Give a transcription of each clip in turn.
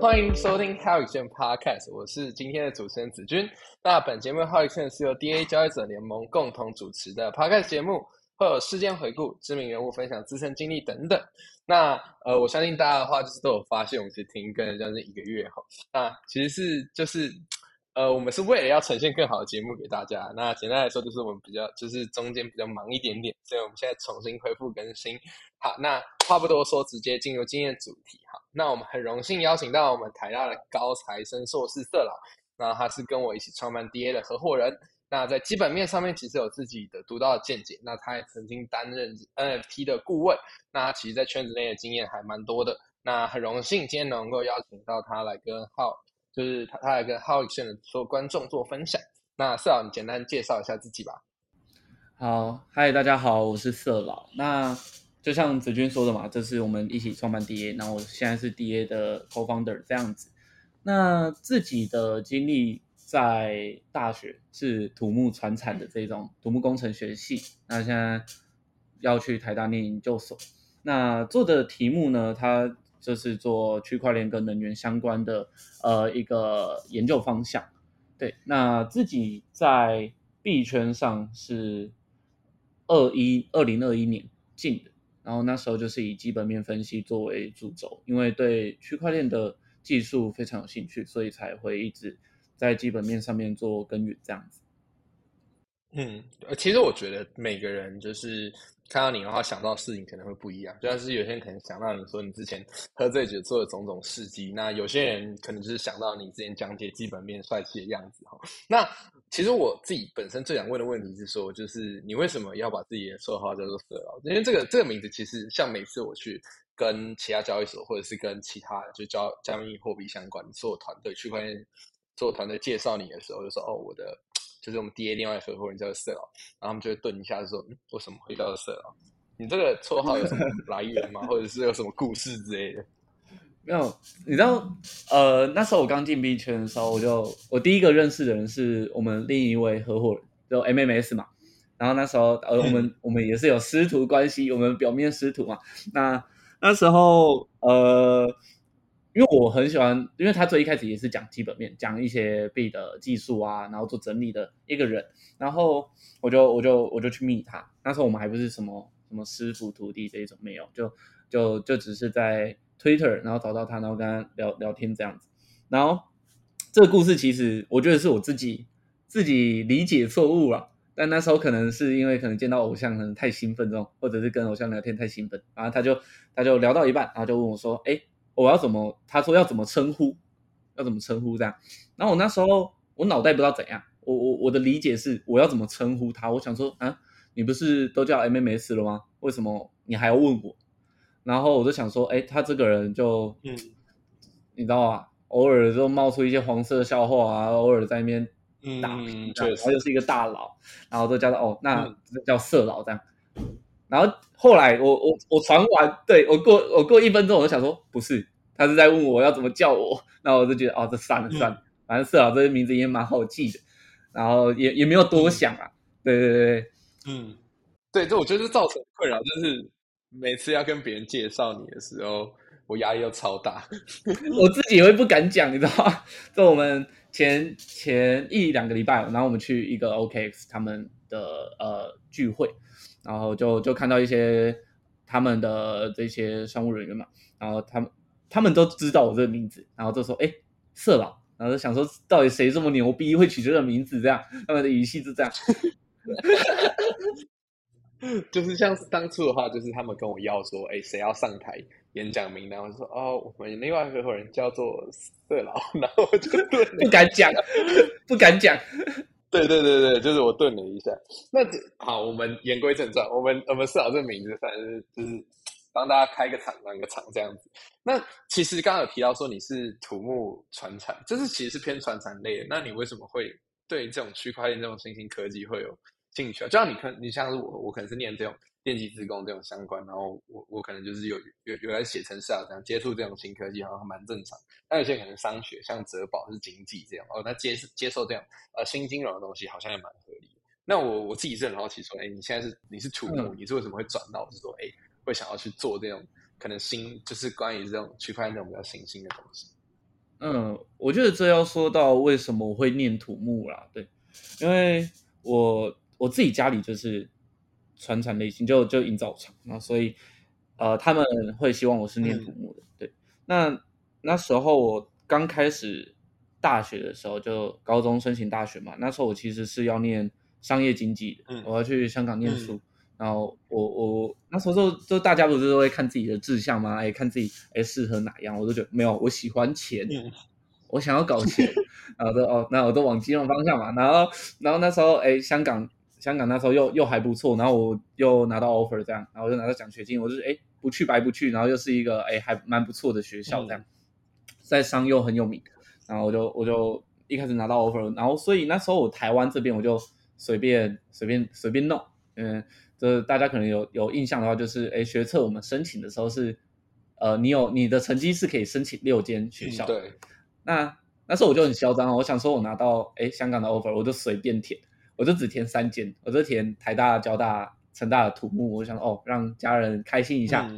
欢迎收听 How 宇轩 Podcast，我是今天的主持人子君。那本节目 How 宇轩是由 DA 交易者联盟共同主持的 Podcast 节目，会有事件回顾、知名人物分享自身经历等等。那呃，我相信大家的话就是都有发现，我们其实停更了将近一个月哈。那其实是就是呃，我们是为了要呈现更好的节目给大家。那简单来说，就是我们比较就是中间比较忙一点点，所以我们现在重新恢复更新。好，那话不多说，直接进入今天的主题哈。那我们很荣幸邀请到我们台大的高材生硕士色老，那他是跟我一起创办 DA 的合伙人。那在基本面上面，其实有自己的独到的见解。那他也曾经担任 NFT 的顾问。那其实，在圈子内的经验还蛮多的。那很荣幸今天能够邀请到他来跟浩，就是他他来跟浩宇线的所有观众做分享。那色老，你简单介绍一下自己吧。好，嗨，大家好，我是色老。那就像子君说的嘛，这是我们一起创办 DA，然后现在是 DA 的 co-founder 这样子。那自己的经历在大学是土木传产的这种土木工程学系，那现在要去台大念研究所。那做的题目呢，它就是做区块链跟能源相关的呃一个研究方向。对，那自己在币圈上是二一二零二一年进的。然后那时候就是以基本面分析作为主轴，因为对区块链的技术非常有兴趣，所以才会一直在基本面上面做耕耘这样子。嗯，其实我觉得每个人就是看到你的话，想到事情可能会不一样。就像是有些人可能想到你说你之前喝醉酒做的种种事迹，那有些人可能就是想到你之前讲解基本面帅气的样子哈。那其实我自己本身最想问的问题是说，就是你为什么要把自己的绰号叫做色狼？因为这个这个名字其实像每次我去跟其他交易所或者是跟其他就交加密货币相关做团队区块链做团队介绍你的时候，就说哦我的。就是我们 DA 另外合伙人叫色老，然后他们就会顿一下说：“嗯为什么会叫色老？你这个绰号有什么来源吗？或者是有什么故事之类的？” 没有，你知道，呃，那时候我刚进 B 圈的时候，我就我第一个认识的人是我们另一位合伙人，就 MMS 嘛。然后那时候，呃，我们我们也是有师徒关系，我们表面师徒嘛。那那时候，呃。因为我很喜欢，因为他最一开始也是讲基本面，讲一些币的技术啊，然后做整理的一个人，然后我就我就我就去密他。那时候我们还不是什么什么师傅徒弟这一种，没有，就就就只是在 Twitter，然后找到他，然后跟他聊聊天这样子。然后这个故事其实我觉得是我自己自己理解错误了，但那时候可能是因为可能见到偶像可能太兴奋这种，或者是跟偶像聊天太兴奋，然后他就他就聊到一半，然后就问我说：“哎。”我要怎么？他说要怎么称呼？要怎么称呼这样？然后我那时候我脑袋不知道怎样。我我我的理解是我要怎么称呼他？我想说啊，你不是都叫 MMS 了吗？为什么你还要问我？然后我就想说，哎，他这个人就嗯，你知道啊？偶尔就冒出一些黄色笑话啊，偶尔在那边打，然后又是一个大佬，然后都叫他哦，那叫色佬这样。然后后来我我我传完，对我过我过一分钟，我就想说不是，他是在问我要怎么叫我，那我就觉得哦，这算了算了，反正社老这个名字也蛮好记的，然后也也没有多想啊，对对对，嗯，对，这我觉得造成困扰，就是每次要跟别人介绍你的时候，我压力又超大，我自己也会不敢讲，你知道吗？就我们前前一两个礼拜，然后我们去一个 OKX 他们的呃聚会。然后就就看到一些他们的这些商务人员嘛，然后他们他们都知道我这个名字，然后就说：“哎，色老。”然后就想说，到底谁这么牛逼，会取这个名字？这样他们的语气是这样，就是像当初的话，就是他们跟我要说：“哎，谁要上台演讲名单？”我说：“哦，我们另外合伙人叫做色老。”然后我就不敢讲，不敢讲。对对对对，就是我顿了一下。那好，我们言归正传，我们我们设好这个名字，反正就是帮大家开个场，当个场这样子。那其实刚刚有提到说你是土木传产，就是其实是偏传产类的。那你为什么会对这种区块链这种新兴科技会有兴趣啊？就像你可你像是我，我可能是念这种。电机自工这种相关，然后我我可能就是有有有来写程式啊，这样接触这种新科技好像蛮正常。那有些可能商学，像哲保是经济这样，哦，那接接受这样呃新金融的东西，好像也蛮合理。那我我自己是很好奇，说，哎，你现在是你是土木，你是为什么会转到是说，哎，会想要去做这种可能新就是关于这种区块链这种比较新兴的东西？嗯，我觉得这要说到为什么我会念土木啦，对，因为我我自己家里就是传产类型，就就营造厂，然后所以呃他们会希望我是念土木的，对。那那时候我刚开始大学的时候，就高中申请大学嘛，那时候我其实是要念商业经济的，我要去香港念书。然后我我那时候就就大家不是都会看自己的志向吗？哎，看自己哎适合哪样，我都觉得没有，我喜欢钱，我想要搞钱，然后都哦，那我都往金融方向嘛。然后然后那时候哎，香港香港那时候又又还不错，然后我又拿到 offer 这样，然后就拿到奖学金，我就是哎不去白不去，然后又是一个哎还蛮不错的学校这样，在商又很有名，然后我就我就一开始拿到 offer，然后所以那时候我台湾这边我就随便随便随便弄，嗯。就是大家可能有有印象的话，就是哎，学测我们申请的时候是，呃，你有你的成绩是可以申请六间学校。对。那那时候我就很嚣张我想说我拿到哎香港的 offer，我就随便填，我就只填三间，我就填台大、交大、成大的土木，我想哦让家人开心一下。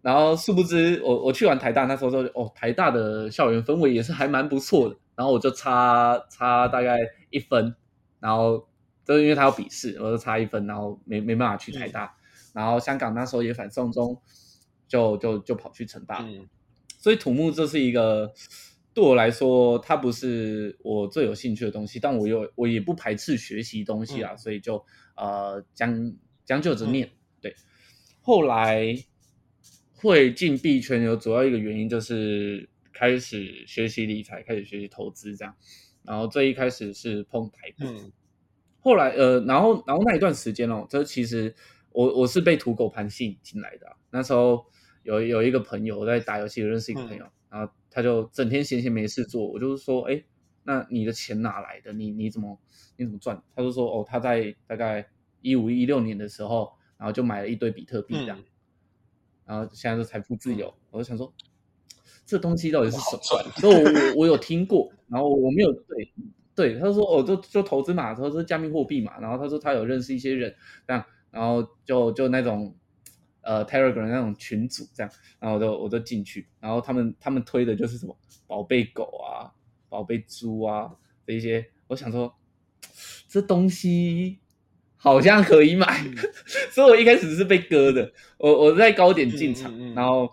然后殊不知我我去完台大那时候就哦台大的校园氛围也是还蛮不错的，然后我就差差大概一分，然后。就是因为他要笔试，我就差一分，然后没没办法去台大，然后香港那时候也反送中，就就就跑去成大，所以土木这是一个对我来说，它不是我最有兴趣的东西，但我又我也不排斥学习东西啊，所以就呃将将就着念。对，后来会进币圈有主要一个原因就是开始学习理财，开始学习投资这样，然后最一开始是碰台股。后来，呃，然后，然后那一段时间哦，这其实我我是被土狗盘吸引进来的。那时候有有一个朋友在打游戏，认识一个朋友，然后他就整天闲闲没事做，我就是说，哎，那你的钱哪来的？你你怎么你怎么赚？他就说，哦，他在大概一五一六年的时候，然后就买了一堆比特币这样，然后现在是财富自由。我就想说，这东西到底是什么？所以我我有听过，然后我没有对。对，他说哦，就就投资嘛，他说加密货币嘛，然后他说他有认识一些人，这样，然后就就那种呃 Telegram 那种群组这样，然后我就我就进去，然后他们他们推的就是什么宝贝狗啊、宝贝猪啊这一些，我想说这东西好像可以买，所以我一开始是被割的，我我在高点进场，然后。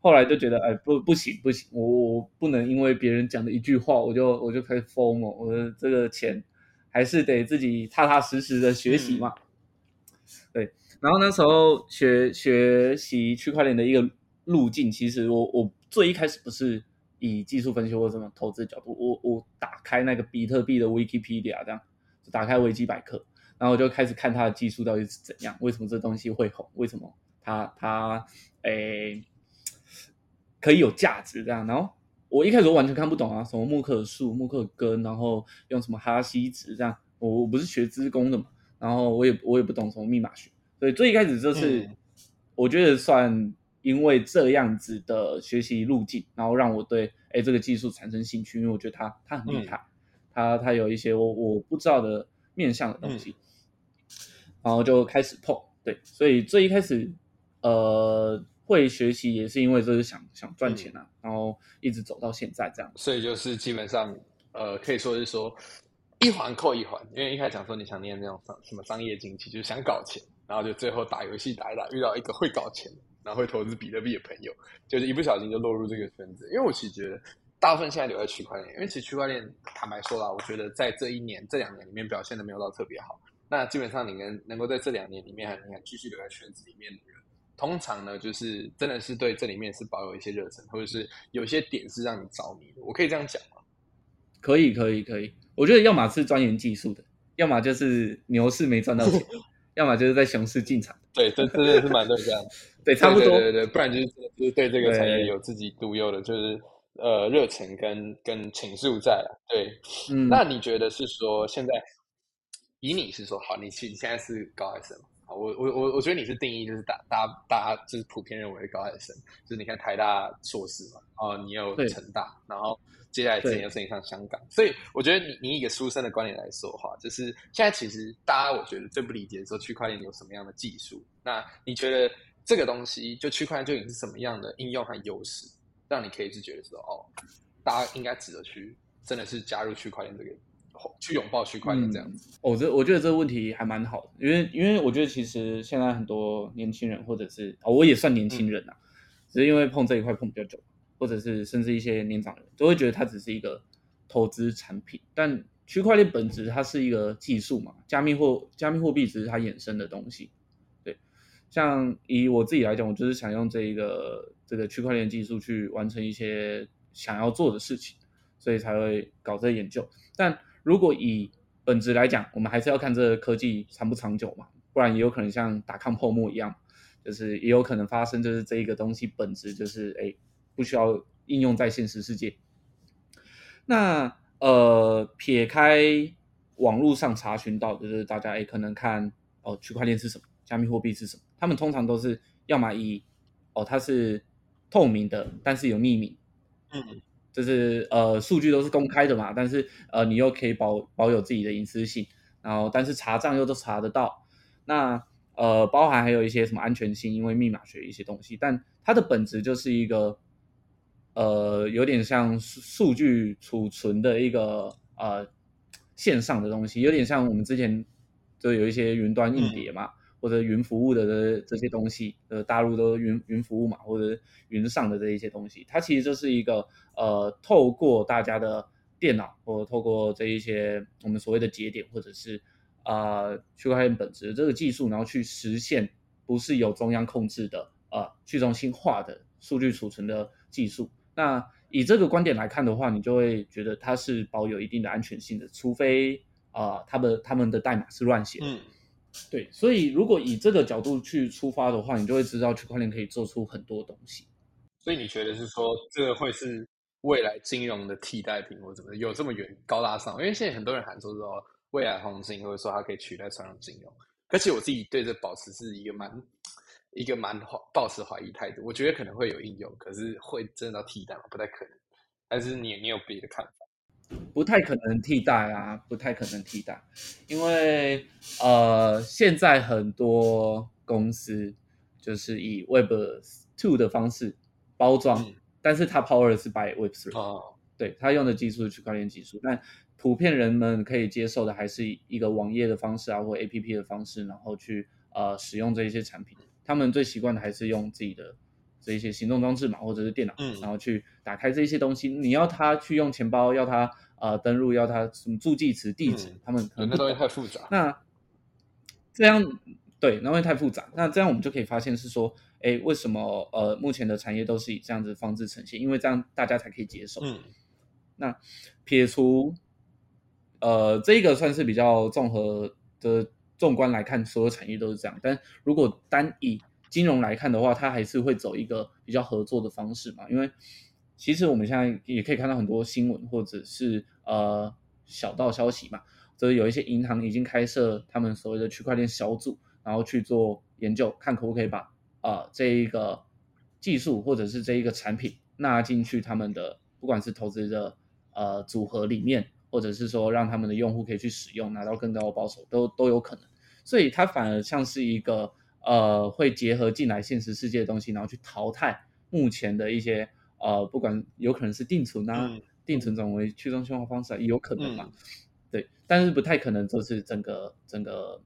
后来就觉得，哎，不，不行，不行，我我不能因为别人讲的一句话，我就我就开始疯了。我的这个钱还是得自己踏踏实实的学习嘛。对，然后那时候学学习区块链的一个路径，其实我我最一开始不是以技术分析或什么投资角度，我我打开那个比特币的 Wikipedia，这样就打开维基百科，然后我就开始看它的技术到底是怎样，为什么这东西会红，为什么它它诶。可以有价值这样，然后我一开始完全看不懂啊，什么木克树、木克根，然后用什么哈希值这样，我我不是学资工的嘛，然后我也我也不懂什么密码学，所以最一开始就是我觉得算因为这样子的学习路径，然后让我对哎这个技术产生兴趣，因为我觉得它它很厉害，它它有一些我我不知道的面向的东西，然后就开始碰，对，所以最一开始呃。会学习也是因为就是想想赚钱啊，然后一直走到现在这样。所以就是基本上，呃，可以说是说一环扣一环。因为一开始讲说你想念那种商什么商业经济，就是想搞钱，然后就最后打游戏打一打，遇到一个会搞钱，然后会投资比特币的朋友，就是一不小心就落入这个圈子。因为我其实觉得大部分现在留在区块链，因为其实区块链坦白说啦，我觉得在这一年这两年里面表现的没有到特别好。那基本上你能能够在这两年里面还能继续留在圈子里面的人。通常呢，就是真的是对这里面是保有一些热忱，或者是有些点是让你着迷的。我可以这样讲吗？可以，可以，可以。我觉得要么是钻研技术的，要么就是牛市没赚到钱，要么就是在熊市进场。对，这真的是蛮对这样。对，差不多。对对对，不然就是就是对这个产业有自己独有的，就是呃热忱跟跟情愫在了。对，嗯。那你觉得是说现在以你是说好，你其你现在是高还是什么？我我我我觉得你是定义就是大大家大家就是普遍认为高材生，就是你看台大硕士嘛，哦，你有成大，然后接下来之前又申请上香港，所以我觉得你你一个书生的观点来说话，就是现在其实大家我觉得最不理解说区块链有什么样的技术，那你觉得这个东西就区块链究竟是什么样的应用和优势？让你可以是觉得说，哦，大家应该值得去，真的是加入区块链这个，去拥抱区块链这样子。哦，这我觉得这个问题还蛮好的，因为因为我觉得其实现在很多年轻人或者是哦，我也算年轻人呐，只是因为碰这一块碰比较久，或者是甚至一些年长人都会觉得它只是一个投资产品，但区块链本质它是一个技术嘛，加密货加密货币只是它衍生的东西。对，像以我自己来讲，我就是想用这一个这个区块链技术去完成一些想要做的事情，所以才会搞这研究。但如果以本质来讲，我们还是要看这个科技长不长久嘛，不然也有可能像打抗泡沫一样，就是也有可能发生，就是这一个东西本质就是哎不需要应用在现实世界。那呃，撇开网络上查询到，就是大家哎可能看哦，区块链是什么，加密货币是什么，他们通常都是要么以哦它是透明的，但是有匿名，嗯，就是呃数据都是公开的嘛，但是呃你又可以保保有自己的隐私性，然后但是查账又都查得到，那呃包含还有一些什么安全性，因为密码学一些东西，但它的本质就是一个。呃，有点像数据储存的一个呃线上的东西，有点像我们之前就有一些云端硬碟嘛，或者云服务的这这些东西，呃，大陆都云云服务嘛，或者云上的这一些东西，它其实就是一个呃，透过大家的电脑，或透过这一些我们所谓的节点，或者是啊区块链本质这个技术，然后去实现不是有中央控制的呃去中心化的数据储存的技术。那以这个观点来看的话，你就会觉得它是保有一定的安全性的，除非啊，他们他们的代码是乱写的。对，所以如果以这个角度去出发的话，你就会知道区块链可以做出很多东西。所以你觉得是说，这个会是未来金融的替代品，或者怎么有这么远高大上？因为现在很多人喊说说未来黄金，或者说它可以取代传统金融。而且我自己对这保持是一个蛮。一个蛮怀抱持怀疑态度，我觉得可能会有应用，可是会真的替代吗？不太可能。但是你你有别的看法？不太可能替代啊，不太可能替代，因为呃，现在很多公司就是以 Web Two 的方式包装，但是它 Power 是 by Web Three 哦，对，它用的技术是区块链技术，但普遍人们可以接受的还是一个网页的方式啊，或 APP 的方式，然后去呃使用这一些产品。他们最习惯的还是用自己的这一些行动装置嘛，或者是电脑，然后去打开这些东西。你要他去用钱包，要他呃登录，要他什么助记词、地址，他们可能那东西太复杂。那这样对，那会太复杂。那这样我们就可以发现是说，哎，为什么呃目前的产业都是以这样子方式呈现？因为这样大家才可以接受。嗯，那撇除呃这个算是比较综合的。纵观来看，所有产业都是这样。但如果单以金融来看的话，它还是会走一个比较合作的方式嘛？因为其实我们现在也可以看到很多新闻，或者是呃小道消息嘛，就是有一些银行已经开设他们所谓的区块链小组，然后去做研究，看可不可以把啊这一个技术或者是这一个产品纳进去他们的不管是投资的呃组合里面。或者是说让他们的用户可以去使用，拿到更高的报酬，都都有可能。所以它反而像是一个呃，会结合进来现实世界的东西，然后去淘汰目前的一些呃，不管有可能是定存啊，定存转为去中心化方式也有可能嘛。对，但是不太可能就是整个整个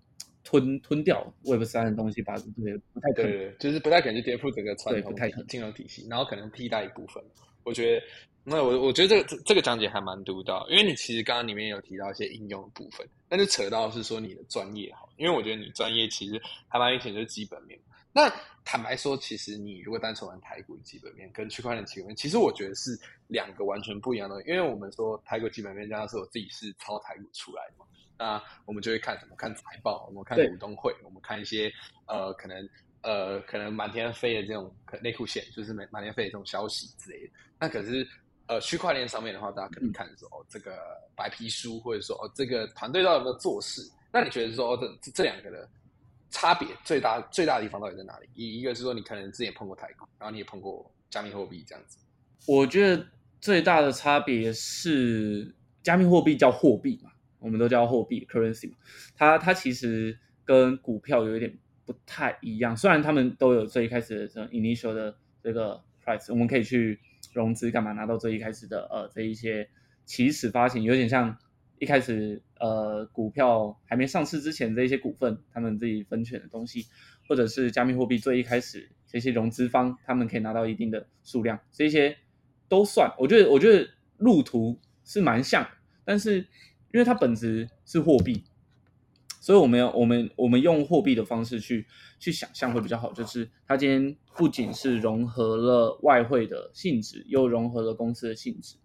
吞吞掉 Web 三的东西，把这些不太可能，就是不太可能去颠覆整个传统金融体系，然后可能替代一部分。我觉得。那我我觉得这个这个讲解还蛮独到，因为你其实刚刚里面有提到一些应用的部分，那就扯到是说你的专业好，因为我觉得你专业其实还蛮明显就是基本面。那坦白说，其实你如果单纯玩台股基本面跟区块链基本面，其实我觉得是两个完全不一样的。因为我们说台股基本面，加上是我自己是抄台股出来的嘛，那我们就会看什么？看财报，我们看股东会，我们看一些呃可能呃可能满天飞的这种内裤线，就是满满天飞的这种消息之类的。那可是。呃，区块链上面的话，大家可能看说哦，这个白皮书，或者说哦，这个团队到底有没有做事？那你觉得说这这两个的差别最大最大的地方到底在哪里？一一个是说你可能之前碰过台股，然后你也碰过加密货币这样子。我觉得最大的差别是加密货币叫货币嘛，我们都叫货币 （currency） 嘛，它它其实跟股票有一点不太一样，虽然他们都有最开始的这 initial 的这个 price，我们可以去。融资干嘛拿到最一开始的呃这一些起始发行，有点像一开始呃股票还没上市之前这一些股份他们自己分权的东西，或者是加密货币最一开始这些融资方他们可以拿到一定的数量，这些都算。我觉得我觉得路途是蛮像，但是因为它本质是货币。所以我们要我们我们用货币的方式去去想象会比较好，就是它今天不仅是融合了外汇的性质，又融合了公司的性质。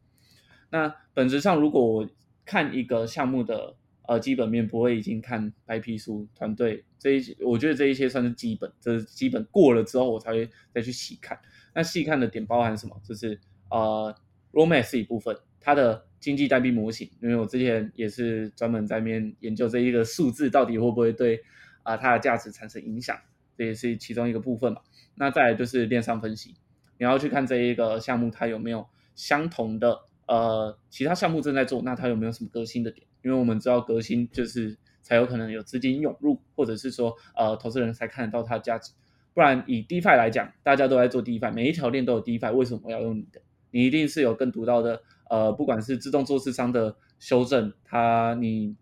那本质上，如果我看一个项目的呃基本面，不会已经看白皮书团队这一些，我觉得这一些算是基本，这是基本过了之后，我才会再去细看。那细看的点包含什么？就是呃 r o m a x 一部分，它的。经济代币模型，因为我之前也是专门在面研究这一个数字到底会不会对啊它的价值产生影响，这也是其中一个部分嘛。那再来就是链上分析，你要去看这一个项目它有没有相同的呃其他项目正在做，那它有没有什么革新的点？因为我们知道革新就是才有可能有资金涌入，或者是说呃投资人才看得到它的价值。不然以 DeFi 来讲，大家都在做 DeFi，每一条链都有 DeFi，为什么要用你的？你一定是有更独到的。呃，不管是自动做市商的修正，它你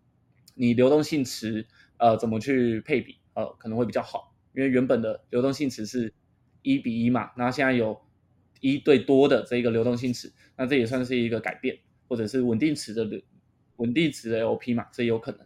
你流动性池呃怎么去配比呃可能会比较好，因为原本的流动性池是一比一嘛，那现在有一对多的这一个流动性池，那这也算是一个改变，或者是稳定池的稳定池的 LP 嘛，这有可能。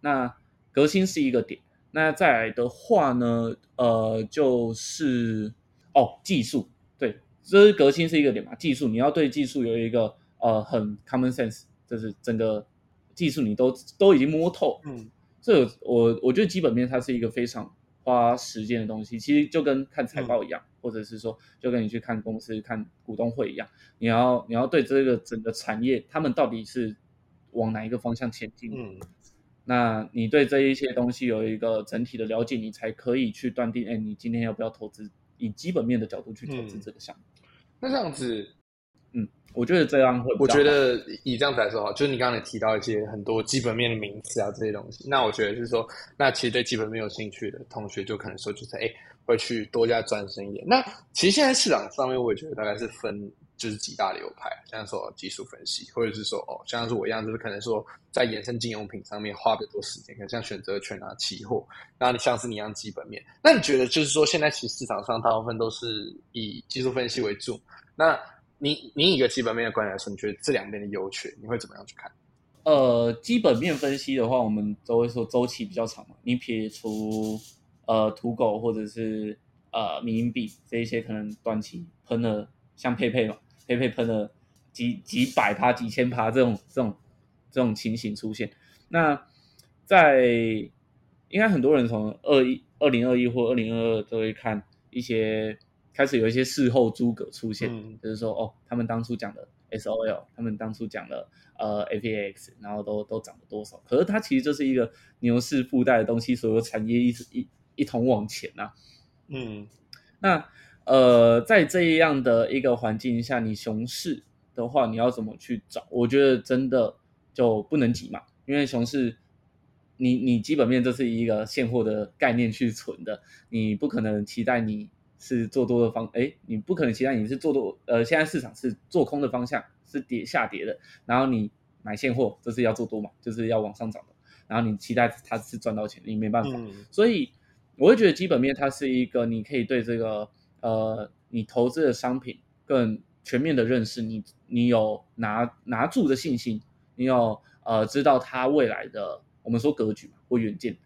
那革新是一个点，那再来的话呢，呃，就是哦技术，对，这是革新是一个点嘛，技术你要对技术有一个。呃，很 common sense，就是整个技术你都都已经摸透，嗯，这我我觉得基本面它是一个非常花时间的东西，其实就跟看财报一样，或者是说就跟你去看公司看股东会一样，你要你要对这个整个产业他们到底是往哪一个方向前进，嗯，那你对这一些东西有一个整体的了解，你才可以去断定，哎，你今天要不要投资，以基本面的角度去投资这个项目，那这样子。嗯，我觉得这样会。我觉得以这样子来说哈，就是你刚才提到一些很多基本面的名词啊这些东西。那我觉得就是说，那其实对基本面有兴趣的同学，就可能说就是哎，会去多加专深一点。那其实现在市场上面，我也觉得大概是分就是几大流派，像说技术分析，或者是说哦，像是我一样，就是可能说在衍生金融品上面花比较多时间，可能像选择权啊、期货。那你像是你一样基本面，那你觉得就是说现在其实市场上大部分都是以技术分析为主，那？你你以一个基本面的观点来说，你觉得这两边的优缺，你会怎么样去看？呃，基本面分析的话，我们都会说周期比较长嘛。你撇除呃土狗或者是呃民营币这一些，可能短期喷了，像佩佩嘛，佩佩喷了几几百趴、几千趴这种这种这种情形出现。那在应该很多人从二一二零二一或二零二二都会看一些。开始有一些事后诸葛出现，就是说哦，他们当初讲的 SOL，他们当初讲的呃 FAX，然后都都涨了多少？可是它其实就是一个牛市附带的东西，所有产业一一一同往前呐。嗯，那呃，在这样的一个环境下，你熊市的话，你要怎么去找？我觉得真的就不能急嘛，因为熊市，你你基本面这是一个现货的概念去存的，你不可能期待你。是做多的方，哎，你不可能期待你是做多，呃，现在市场是做空的方向，是跌下跌的，然后你买现货，这是要做多嘛，就是要往上涨的，然后你期待它是赚到钱，你没办法，所以我会觉得基本面它是一个你可以对这个呃你投资的商品更全面的认识，你你有拿拿住的信心，你有呃知道它未来的我们说格局嘛或远见，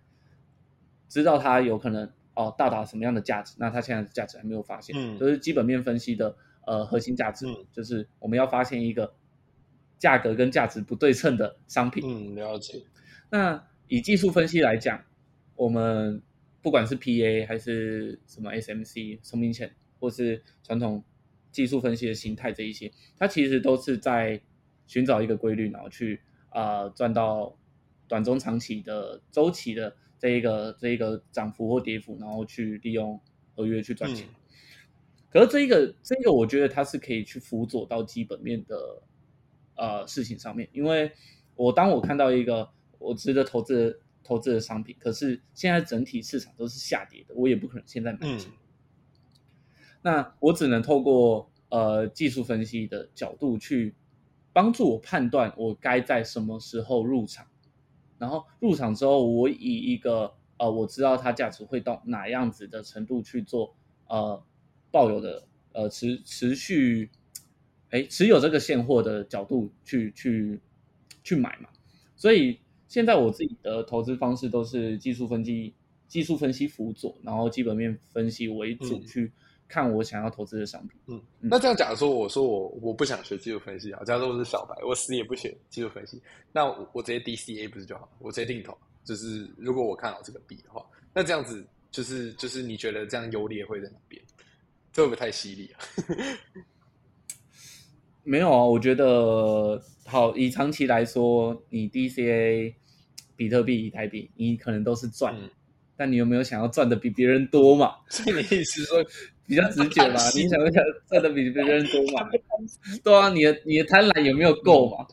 知道它有可能。哦，到达什么样的价值？那它现在的价值还没有发现，嗯，就是基本面分析的呃核心价值，就是我们要发现一个价格跟价值不对称的商品。嗯，了解。那以技术分析来讲，我们不管是 PA 还是什么 SMC 生命线，或是传统技术分析的形态这一些，它其实都是在寻找一个规律，然后去啊赚到短中长期的周期的。这一个这一个涨幅或跌幅，然后去利用合约去赚钱。可是这一个这个，我觉得它是可以去辅佐到基本面的呃事情上面。因为我当我看到一个我值得投资投资的商品，可是现在整体市场都是下跌的，我也不可能现在买进。那我只能透过呃技术分析的角度去帮助我判断我该在什么时候入场，然后入场之后，我以一个呃我知道它价值会到哪样子的程度去做呃抱有的呃持持续哎持有这个现货的角度去去去买嘛，所以现在我自己的投资方式都是技术分析技术分析辅佐，然后基本面分析为主嗯。去看我想要投资的商品。嗯，那这样假如说我说我我不想学技术分析啊，假如说我是小白，我死也不学技术分析，那我我直接 DCA 不是就好了？我直接定投，就是如果我看好这个币的话，那这样子就是就是你觉得这样优劣会在哪边？这会不会太犀利啊？没有啊，我觉得好，以长期来说，你 DCA、比特币、以太币，你可能都是赚，嗯但你有没有想要赚的比别人多嘛？所以你意思是说，比较 直觉嘛，你想不想赚的比别人多嘛？对啊，你的你的贪婪有没有够嘛？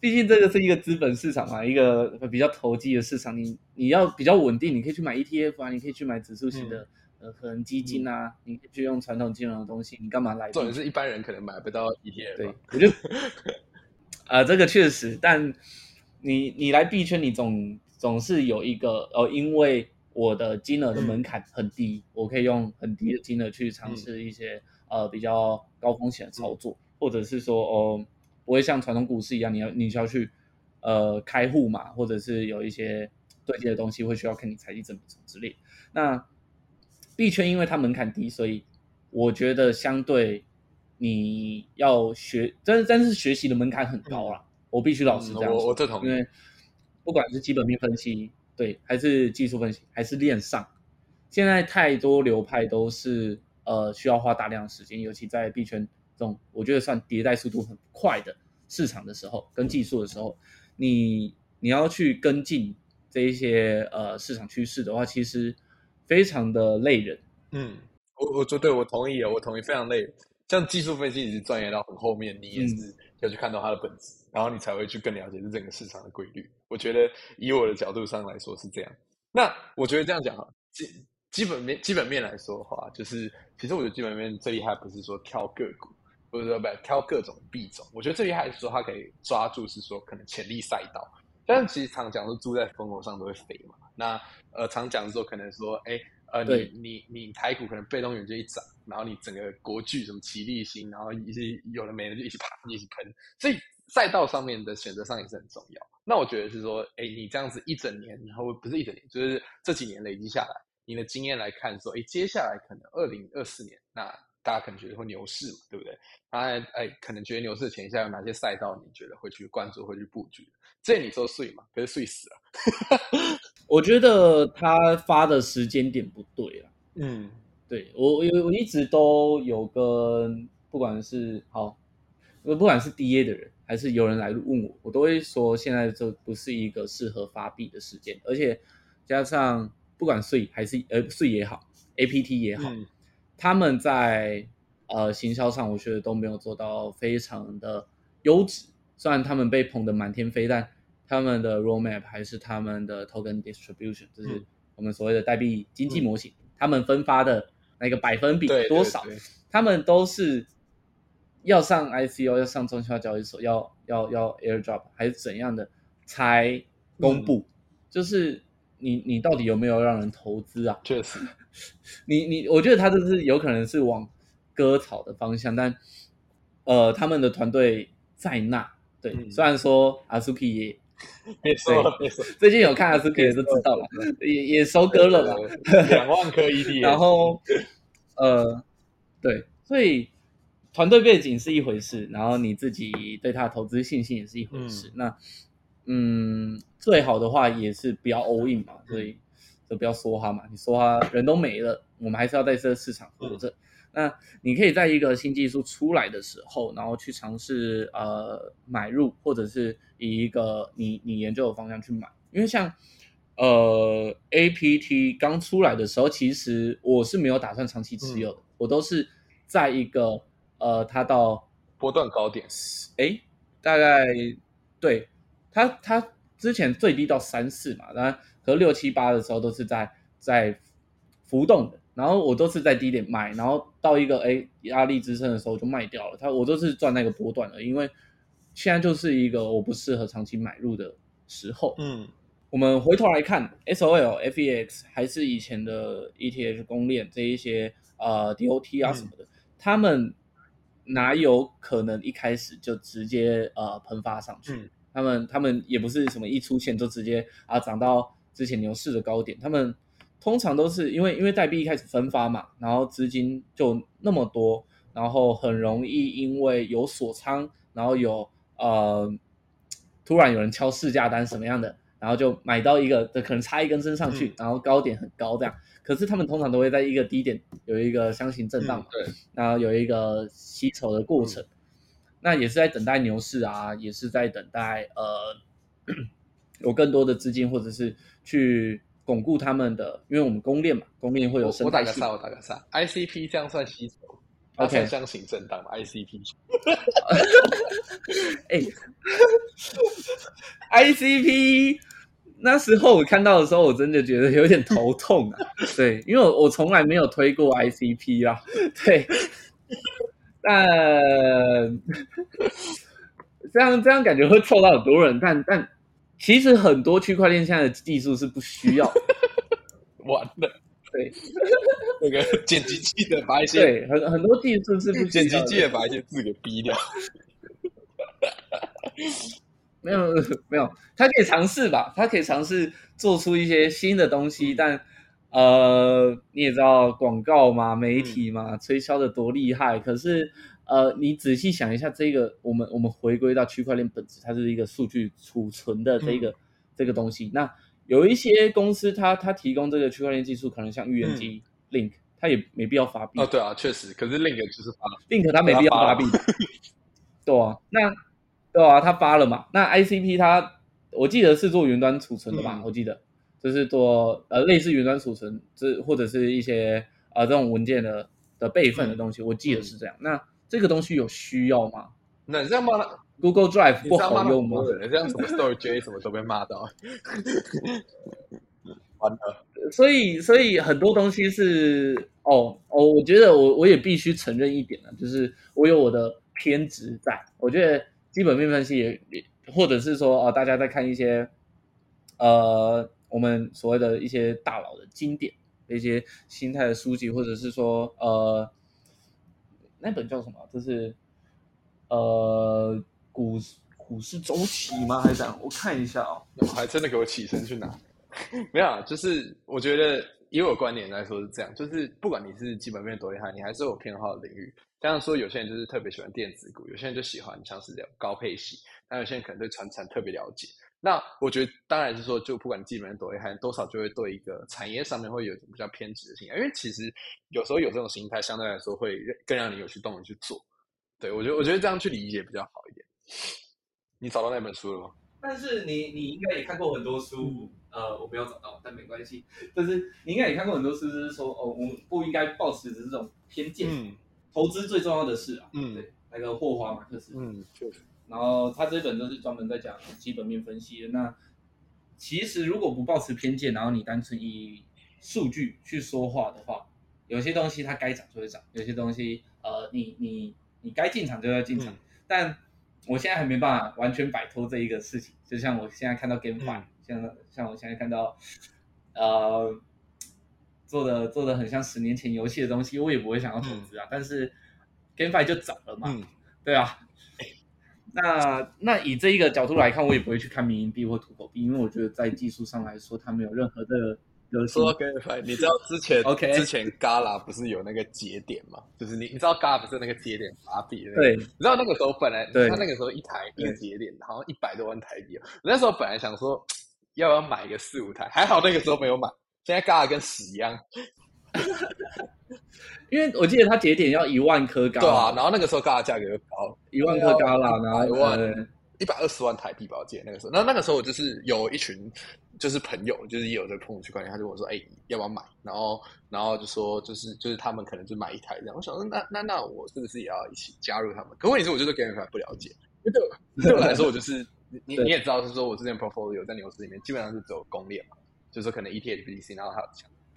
毕竟这个是一个资本市场嘛，一个比较投机的市场，你你要比较稳定，你可以去买 ETF 啊，你可以去买指数型的、呃可能基金啊，你可以去用传统金融的东西，你干嘛来？重点是一般人可能买不到 ETF，对，我就啊、这个确实，但你你来币圈，你总总是有一个哦，因为我的金额的门槛很低，我可以用很低的金额去尝试一些、呃比较高风险的操作，或者是说哦，不会像传统股市一样，你要你需要去呃开户嘛，或者是有一些对接的东西会需要看你财力怎么怎么之类。那币圈因为它门槛低，所以我觉得相对你要学，但是但是学习的门槛很高啦。我必须老实这样说，嗯我我这同意因为不管是基本面分析，对，还是技术分析，还是链上，现在太多流派都是呃需要花大量的时间，尤其在币圈这种我觉得算迭代速度很快的市场的时候，跟技术的时候，你你要去跟进这一些呃市场趋势的话，其实非常的累人。嗯，我我绝对我同意啊，我同意，非常累。像技术分析，你是钻研到很后面，你也是要去看到它的本质，然后你才会去更了解这整个市场的规律。我觉得以我的角度上来说是这样。那我觉得这样讲哈，基基本面基本面来说的话，就是其实我觉得基本面最厉害不是说挑个股，或者说不挑各种币种，我觉得最厉害是说它可以抓住是说可能潜力赛道。但是其实常讲说猪在风口上都会飞嘛，那呃常讲说可能说哎。呃，你你你台股可能被动元件一涨，然后你整个国剧什么奇力新，然后一些有的没的就一起啪一起喷，所以赛道上面的选择上也是很重要。那我觉得是说，哎，你这样子一整年，然后不是一整年，就是这几年累积下来，你的经验来看说，哎，接下来可能二零二四年，那大家可能觉得会牛市嘛，对不对？当然，哎，可能觉得牛市的前下有哪些赛道，你觉得会去关注、会去布局？这你说睡嘛？可是睡死了。我觉得他发的时间点不对啊。嗯，对我我我一直都有跟不管是好，不管是 DA 的人，还是有人来问我，我都会说现在这不是一个适合发币的时间，而且加上不管税还是呃税也好，APT 也好，嗯他们在呃行销上，我觉得都没有做到非常的优质。虽然他们被捧得满天飞，但他们的 roadmap 还是他们的 token distribution，就是嗯我们所谓的代币经济模型，他们分发的那个百分比多少，对。他们都是要上 ICO，要上中小交易所，要要要 airdrop 还是怎样的才公布，就是你你到底有没有让人投资啊？确实，你你，我觉得他这是有可能是往割草的方向，但呃，他们的团队在那，对，嗯。虽然说阿苏 k 也别说了，别说了。最近有看阿苏 k 也是知道了，也也收割了嘛，对两万颗 ED，然后呃，对，所以团队背景是一回事，然后你自己对他的投资信心也是一回事。那嗯，最好的话也是不要 all in 嘛，所以就不要说他嘛，你说他人都没了，我们还是要在这个市场活着。那你可以在一个新技术出来的时候，然后去尝试呃买入，或者是以一个你你研究的方向去买，因为像呃 APT 刚出来的时候，其实我是没有打算长期持有的，我都是在一个呃它到波段高点，哎大概对它它之前最低到三四嘛，然后和六七八的时候都是在在浮动的。然后我都是在低点买，然后到一个哎压力支撑的时候就卖掉了。它我都是赚那个波段的，因为现在就是一个我不适合长期买入的时候。嗯我们回头来看，SOL、FEX 还是以前的 ETH 公链这一些呃 DOT 啊嗯什么的，他们哪有可能一开始就直接呃喷发上去？嗯他们他们也不是什么一出现就直接啊涨到之前牛市的高点，他们通常都是因为因为代币一开始分发嘛，然后资金就那么多，然后很容易因为有锁仓，然后有呃突然有人敲市价单什么样的，然后就买到一个可能插一根针上去，嗯。然后高点很高这样。可是他们通常都会在一个低点有一个箱型震荡嘛，嗯对，然后有一个吸筹的过程，那也是在等待牛市啊，也是在等待呃 有更多的资金或者是去巩固他们的，因为我们公链嘛，公链会有我生态系我打个岔，我打个岔，ICP 这样算吸筹，它 OK 算箱型震荡吗？ICP 哎，ICP 那时候我看到的时候，我真的觉得有点头痛啊。对，因为我我从来没有推过 ICP 啊。对，但这样这样感觉会凑到很多人，但但其实很多区块链现在的技术是不需要的。完了，对 那个剪辑记得把一些对，很很多技术是不需剪辑器的记得把一些字给逼掉。没有没有，他可以尝试吧，他可以尝试做出一些新的东西，但呃，你也知道广告嘛，媒体嘛，推销的多厉害，可是呃，你仔细想一下，这个我们我们回归到区块链本质，它是一个数据储存的这个、这个东西。那有一些公司它它提供这个区块链技术，可能像预言机、Link，它也没必要发币。哦，对啊，确实，可是 Link 就是发 Link 它没必要发币，对啊，那对啊，它发了嘛？那 ICP 它我记得是做云端储存的吧？嗯我记得就是做呃类似云端储存，这或者是一些呃这种文件的的备份的东西，我记得是这样。那这个东西有需要吗那你这样骂他，？Google Drive 不好用吗这样什么 Story J 什么都被骂到。完了，所以，所以很多东西是哦哦，我觉得我我也必须承认一点呢，就是我有我的偏执在。我觉得基本面分析也也，或者是说啊、呃大家在看一些呃我们所谓的一些大佬的经典的一些心态的书籍，或者是说呃那本叫什么？就是呃股股市周期吗？还是怎样？我看一下哦。我还真的给我起身去拿。没有，就是我觉得以我观点来说是这样，就是不管你是基本面多厉害，你还是有偏好的领域。当然说有些人就是特别喜欢电子股，有些人就喜欢像是这种高配息，那有些人可能对传产特别了解。那我觉得当然是说，就不管你基本面多厉害，多少就会对一个产业上面会有一种比较偏执的心态，因为其实有时候有这种心态，相对来说会更让你有去动力去做。对我觉得，我觉得这样去理解比较好一点。你找到那本书了吗？但是你你应该也看过很多书，呃，我没有找到，但没关系。但是你应该也看过很多书，就是说，哦，我们不应该抱持着这种偏见。嗯投资最重要的是啊，嗯对，那个霍华马克思，嗯，确实。然后他这本就是专门在讲基本面分析的。那其实如果不抱持偏见，然后你单纯以数据去说话的话，有些东西它该涨就会涨，有些东西呃，你你你该进场就要进场。嗯但我现在还没办法完全摆脱这一个事情，就像我现在看到 GameFi，、嗯像像我现在看到呃做的做的很像十年前游戏的东西，我也不会想要投资啊。但是 GameFi 就涨了嘛，嗯，对啊。那那以这一个角度来看，我也不会去看民营币或土狗币，因为我觉得在技术上来说，它没有任何的说到 GameFi，你知道之前 OK 之前 Gala 不是有那个节点嘛？就是你你知道 Gala 不是那个节点发币？对你知道那个时候本来对他那个时候一台一对个节点好像一百多万台币哦，我那时候本来想说要不要买个四五台，还好那个时候没有买。现在 Gala 跟屎一样，因为我记得它节点要一万颗高，对啊，然后那个时候 Gala 价格又高，一万颗高啦，然后一万呃一百二十万台币吧，我记得那个时候。那那个时候我就是有一群就是朋友，就是也有在碰区块链，他就问我说：“哎、要不要买？”然后然后就说就是就是他们可能就买一台这样。我想说那那那我是不是也要一起加入他们？可问题是我就是 GameFi 不了解，因为对我对我来说，我就是你你也知道是说我之前 portfolio 在牛市里面基本上是只有公链嘛，就是说可能 ETH、BTC，然后还有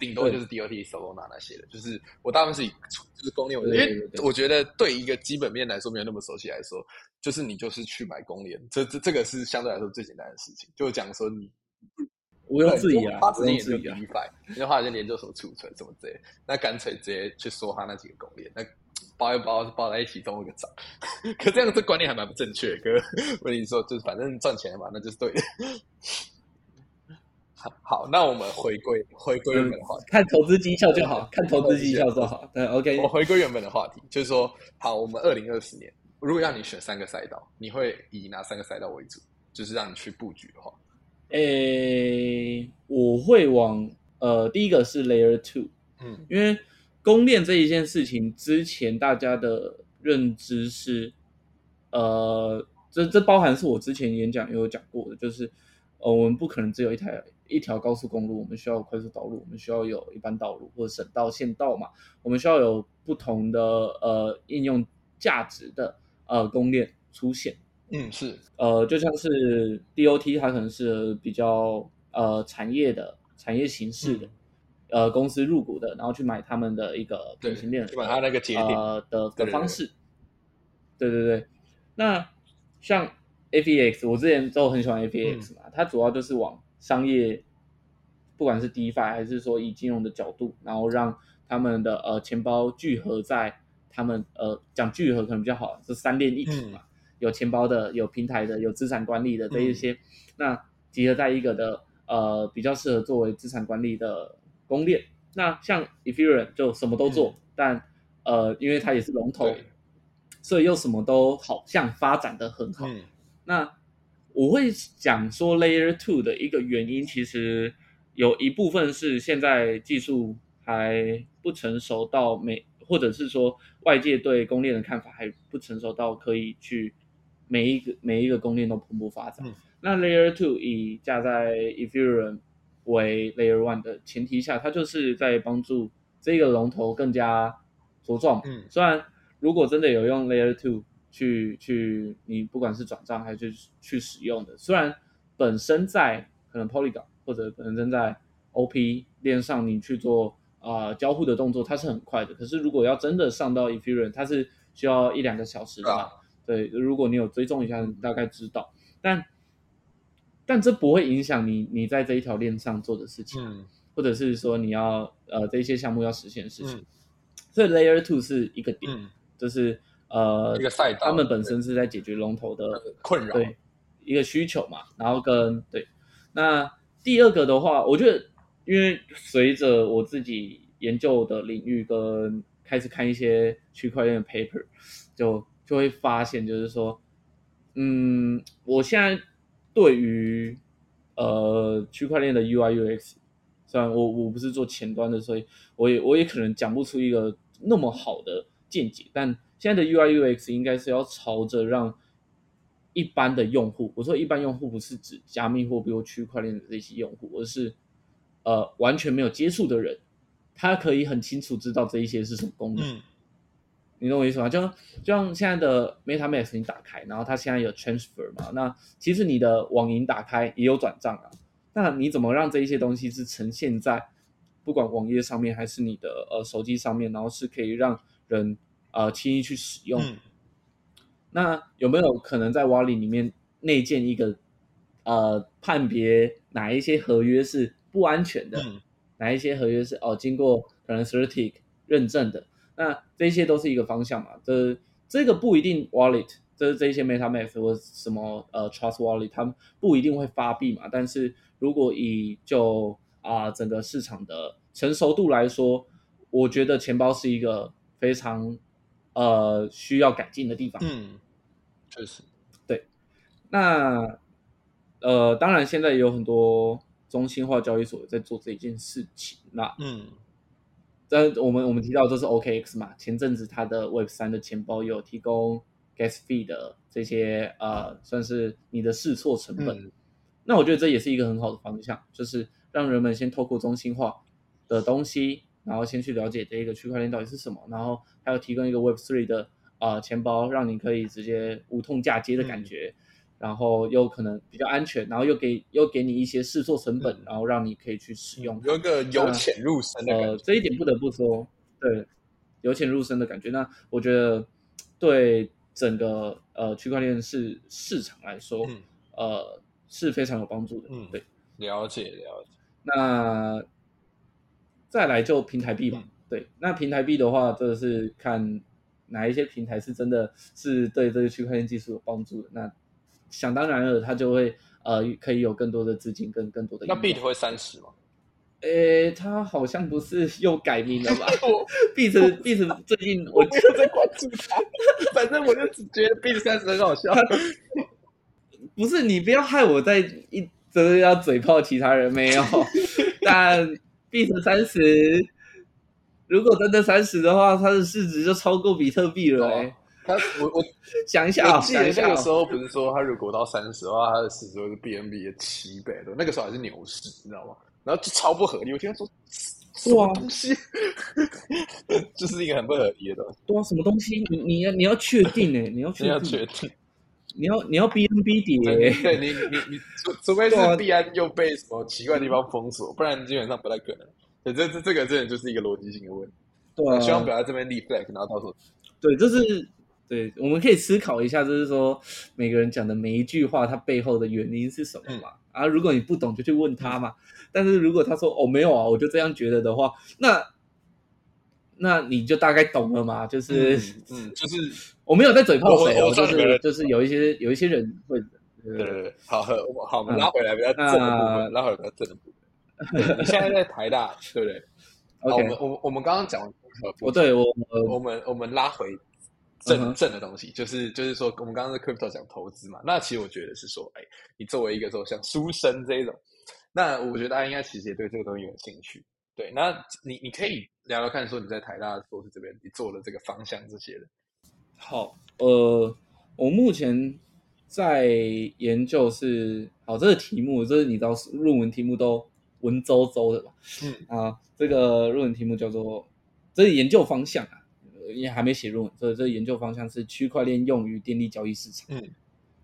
顶多就是 DOT、Solana 那些的，就是我大部分是以就是公链，因为我觉得对一个基本面来说没有那么熟悉来说，就是你就是去买公链，这这这个是相对来说最简单的事情。就讲说你毋庸置疑啊，花时间研究 DeFi，你就花时间研究什么储存什么之类，那干脆直接去说他那几个公链，那包一包包在一起中一个涨。可这样这观念还蛮不正确，哥，我跟你说，就是反正赚钱嘛，那就是对的。好，那我们回归回归原本的话题，看投资绩效就好，看投资绩效就好。对，OK。我回归原本的话题，就是说，好，我们二零二四年，如果让你选三个赛道，你会以哪三个赛道为主？就是让你去布局的话，诶，我会往呃，第一个是 Layer Two，嗯，因为公链这一件事情之前大家的认知是，呃，这这包含是我之前演讲也有讲过的，就是呃，我们不可能只有一台。一条高速公路，我们需要快速道路，我们需要有一般道路或者省道、县道嘛？我们需要有不同的呃应用价值的呃公链出现。嗯，是呃，就像是 DOT，它可能是比较呃产业的产业形式的呃公司入股的，然后去买他们的一个平行链，买它那个节点的的方式。对对对，那像 AVX，我之前都很喜欢 AVX 嘛，它主要就是往。商业，不管是 DeFi 还是说以金融的角度，然后让他们的呃钱包聚合在他们呃讲聚合可能比较好，是三链一体嘛，有钱包的，有平台的，有资产管理的这一些，那集合在一个的呃比较适合作为资产管理的公链。那像 Ethereum 就什么都做，但呃因为它也是龙头，所以又什么都好像发展的很好。那我会讲说 Layer Two 的一个原因，其实有一部分是现在技术还不成熟到每，或者是说外界对公链的看法还不成熟到可以去每一个每一个公链都蓬勃发展。那 Layer Two 以架在 Ethereum 为 Layer One 的前提下，它就是在帮助这个龙头更加茁壮。嗯，虽然如果真的有用 Layer Two。去去，你不管是转账还是去使用的，虽然本身在可能 Polygon 或者本身在 OP 链上，你去做啊交互的动作，它是很快的。可是如果要真的上到 Ethereum，它是需要一两个小时的。对，如果你有追踪一下，你大概知道。但但这不会影响你你在这一条链上做的事情，或者是说你要呃这些项目要实现的事情。所以 Layer Two 是一个点，就是。呃，一个赛道，他们本身是在解决龙头的困扰，对一个需求嘛。然后跟对，那第二个的话，我觉得，因为随着我自己研究的领域跟开始看一些区块链的 paper，就就会发现，就是说，嗯，我现在对于呃区块链的 UI UX，虽然我我不是做前端的，所以我也我也可能讲不出一个那么好的见解，但现在的 UI UX 应该是要朝着让一般的用户，我说一般用户不是指加密货币或区块链的这些用户，而是呃完全没有接触的人，他可以很清楚知道这一些是什么功能。你懂我意思吗？就像就像现在的 MetaMask 你打开，然后它现在有 Transfer 嘛，那其实你的网银打开也有转账啊。那你怎么让这一些东西是呈现在不管网页上面还是你的呃手机上面，然后是可以让人。呃，轻易去使用。那有没有可能在 Wallet 里面内建一个呃判别哪一些合约是不安全的，哪一些合约是哦经过可能 Certic 认证的？那这些都是一个方向嘛？这这个不一定 Wallet，这这些 MetaMask 或什么呃 Trust Wallet，他们不一定会发币嘛。但是如果以就啊整个市场的成熟度来说，我觉得钱包是一个非常。呃，需要改进的地方。嗯，确实，对。那呃，当然，现在也有很多中心化交易所在做这一件事情。那嗯，但我们我们提到这是 OKX 嘛？前阵子它的 Web 三的钱包有提供 Gas Fee 的这些呃，算是你的试错成本。那我觉得这也是一个很好的方向，就是让人们先透过中心化的东西。然后先去了解这一个区块链到底是什么，然后还有提供一个 Web Three 的啊钱包，让你可以直接无痛嫁接的感觉，然后又可能比较安全，然后又给又给你一些试错成本嗯，然后让你可以去使用。有一个由浅入深的感呃，觉。这一点不得不说，对，由浅入深的感觉。那我觉得对整个呃区块链市市场来说，嗯呃是非常有帮助的。嗯对。了解了解。那再来就平台币吧。嗯对，那平台币的话，这个是看哪一些平台是真的是对这个区块链技术有帮助的。那想当然了，它就会呃可以有更多的资金跟更多的那应 Bit 用。会三十吗？诶，它好像不是又改名了吧 我？Bit Bit 最近我我没有在关注他，反正我就只觉得 Bit 三十很好笑。不是你不要害我在一直要嘴炮其他人没有，但 Bit 三十，如果真的三十的话，它的市值就超过比特币了、欸。他我我 想一下啊，我记得想一下啊那个时候不是说它如果到三十的话，它的市值会是 BNB 的七倍的，那个时候还是牛市，你知道吗？然后就超不合理，我听他说什么东西，就是一个很不合理的东西，对啊，什么东西？你你要你要确定哎、你要确你要，确定。你要你要 BNB 叠、对欸，对，你你你，除除非是对啊币安又被什么奇怪的地方封锁，不然基本上不太可能。对，这这这个真的就是一个逻辑性的问题。对啊，希望不要在这边立 flag，然后到时候对，这是对，我们可以思考一下，就是说每个人讲的每一句话，它背后的原因是什么嘛？啊，如果你不懂，就去问他嘛。但是如果他说哦没有啊，我就这样觉得的话，那那你就大概懂了嘛？就是、嗯，就是我没有在嘴炮谁哦，我就是就是有一些有一些人会，对对对，好，好，我们嗯拉回来比较正的部分，拉回来比较正的部分。你现在在台大，对不对？好，我 OK，们我们我们刚刚讲完我对我我们我们拉回正、嗯正的东西，就是就是说，我们刚刚在 crypto 讲投资嘛，那其实我觉得是说，哎，你作为一个说像书生这一种，那我觉得大家应该其实也对这个东西有兴趣。对，那你你可以聊聊看，说你在台大硕士这边你做的这个方向这些的。好，呃，我目前在研究是，好，这个题目，这是你知道论文题目都文绉绉的吧？嗯啊，这个论文题目叫做，这是研究方向啊，呃也还没写论文，所以这个研究方向是区块链用于电力交易市场，嗯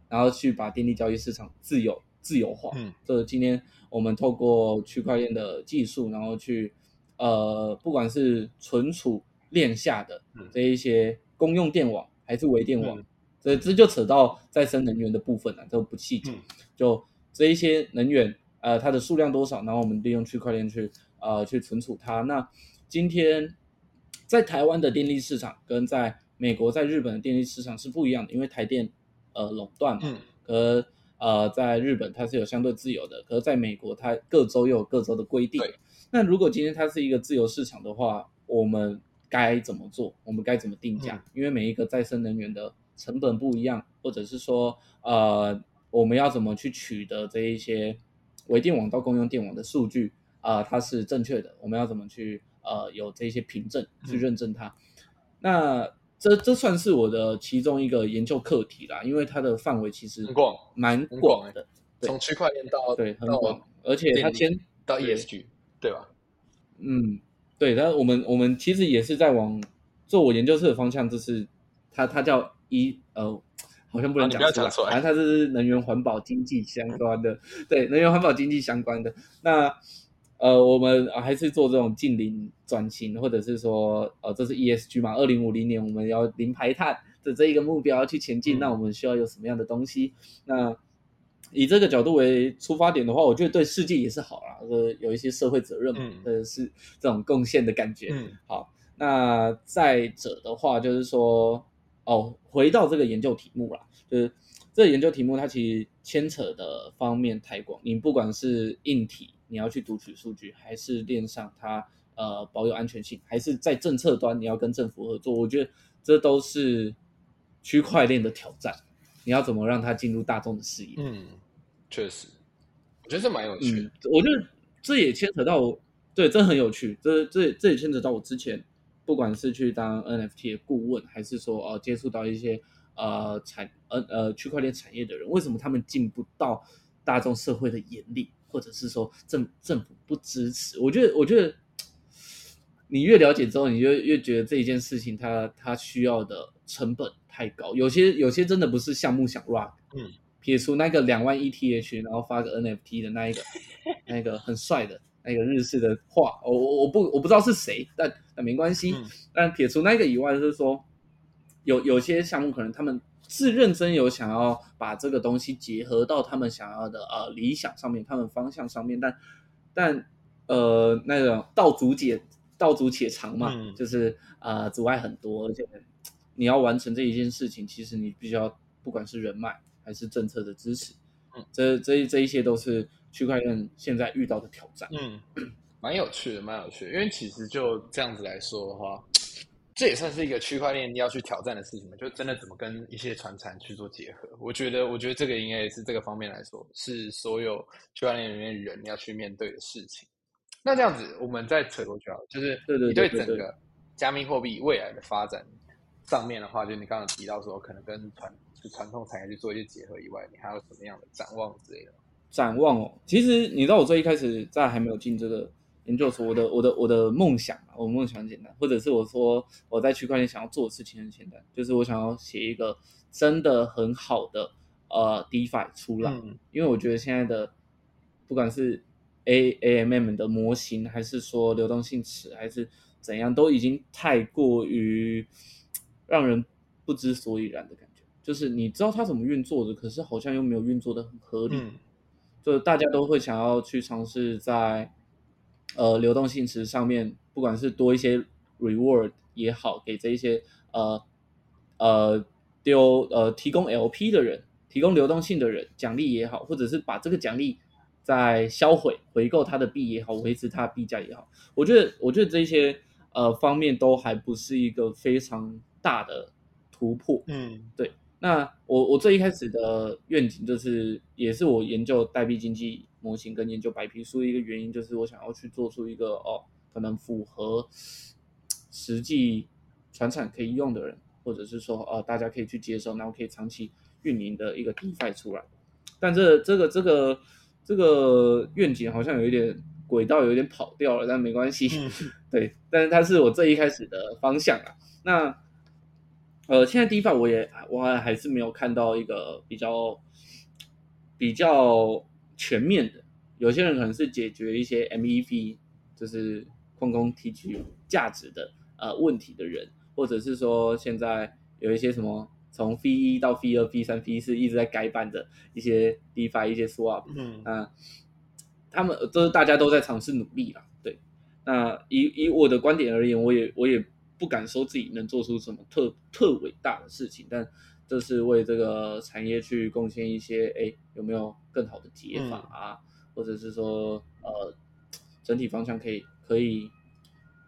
然后去把电力交易市场自由自由化。嗯这今天我们透过区块链的技术，然后去呃，不管是存储链下的嗯这一些公用电网还是微电网，嗯这这就扯到再生能源的部分了，这不细讲。嗯就这一些能源，呃，它的数量多少，然后我们利用区块链去呃去存储它。那今天在台湾的电力市场跟在美国、在日本的电力市场是不一样的，因为台电呃垄断嘛，嗯可呃在日本它是有相对自由的，可是在美国它各州又有各州的规定。那如果今天它是一个自由市场的话，我们该怎么做？我们该怎么定价？嗯因为每一个再生能源的成本不一样，或者是说呃我们要怎么去取得这一些微电网到公用电网的数据啊、呃它是正确的，我们要怎么去呃有这些凭证去嗯认证它？那这这算是我的其中一个研究课题啦，因为它的范围其实很广蛮很广广的，对从区块链到对，很到广，而且它先到 ESG，对吧？嗯，对，但我们我们其实也是在往做我研究室的方向，就是它它叫一呃，好像不能讲出来反正它是能源环保经济相关的，对，能源环保经济相关的。那呃，我们呃还是做这种近零转型，或者是说呃，这是 ESG 嘛，二零五零年我们要零排碳的这一个目标去前进，嗯那我们需要有什么样的东西？那以这个角度为出发点的话，我觉得对世界也是好啦，呃，有一些社会责任嘛，嗯呃，是这种贡献的感觉。嗯好，那再者的话，就是说，哦，回到这个研究题目啦，就是这个研究题目它其实牵扯的方面太广，你不管是硬体你要去读取数据，还是链上它呃保有安全性，还是在政策端你要跟政府合作，我觉得这都是区块链的挑战。你要怎么让它进入大众的视野？嗯，确实，我觉得这蛮有趣的嗯。，我觉得这也牵扯到我，对，这很有趣。这这这也牵扯到我之前，不管是去当 NFT 的顾问，还是说呃接触到一些呃产呃呃区块链产业的人，为什么他们进不到大众社会的眼里，或者是说政政府不支持？我觉得，我觉得你越了解之后，你就越觉得这一件事情它它需要的成本太高，有些有些真的不是项目想 rock，嗯，撇除那个两万 ETH，然后发个 NFT 的那一个，那个很帅的那个日式的画，我我我不我不知道是谁，但但没关系。嗯但撇除那个以外，就是说有有些项目可能他们是认真有想要把这个东西结合到他们想要的呃理想上面，他们方向上面，但但呃那个道阻且道阻且长嘛，嗯就是呃阻碍很多，而且你要完成这一件事情，其实你必须要不管是人脉还是政策的支持，嗯这这这一些都是区块链现在遇到的挑战。嗯，蛮有趣的，蛮有趣的。因为其实就这样子来说的话，这也算是一个区块链要去挑战的事情嘛，就真的怎么跟一些传产去做结合。我觉得，我觉得这个应该也是这个方面来说，是所有区块链里面人要去面对的事情。那这样子，我们再扯过去啊，就是你对整个加密货币未来的发展上面的话，就你刚刚提到说，可能跟传就传统产业去做一些结合以外，你还有什么样的展望之类的吗？展望哦，其实你知道我最一开始在还没有进这个研究所，我的我的我的梦想啊，我梦想很简单，或者是我说我在区块链想要做的事情很简单，就是我想要写一个真的很好的呃 DeFi 出来，嗯因为我觉得现在的不管是 A AMM 的模型，还是说流动性池，还是怎样，都已经太过于让人不知所以然的感觉。就是你知道它怎么运作的，可是好像又没有运作的很合理。嗯就大家都会想要去尝试在呃流动性池上面，不管是多一些 reward 也好，给这一些呃呃丢呃提供 LP 的人，提供流动性的人奖励也好，或者是把这个奖励再销毁回购他的币也好，维持他的币价也好，我觉得我觉得这些呃方面都还不是一个非常大的突破。嗯那我我最一开始的愿景就是，也是我研究代币经济模型跟研究白皮书的一个原因，就是我想要去做出一个哦，可能符合实际传产可以用的人，或者是说哦大家可以去接受，然后可以长期运营的一个 DeFi 出来。但这这个这个这个愿景好像有一点轨道有点跑掉了，但没关系。嗯 对，但是它是我最一开始的方向啊。那呃，现在 DeFi 我也我还还是没有看到一个比较比较全面的。有些人可能是解决一些 MEV，就是矿工提取价值的呃问题的人，或者是说现在有一些什么从 V 一到 V 二、V 三、V 四一直在改版的一些 DeFi、一些 Swap，嗯那他们都是大家都在尝试努力啦。对，那以以我的观点而言，我也我也不敢说自己能做出什么特特伟大的事情，但这是为这个产业去贡献一些，哎，有没有更好的解法啊？或者是说，呃，整体方向可以可以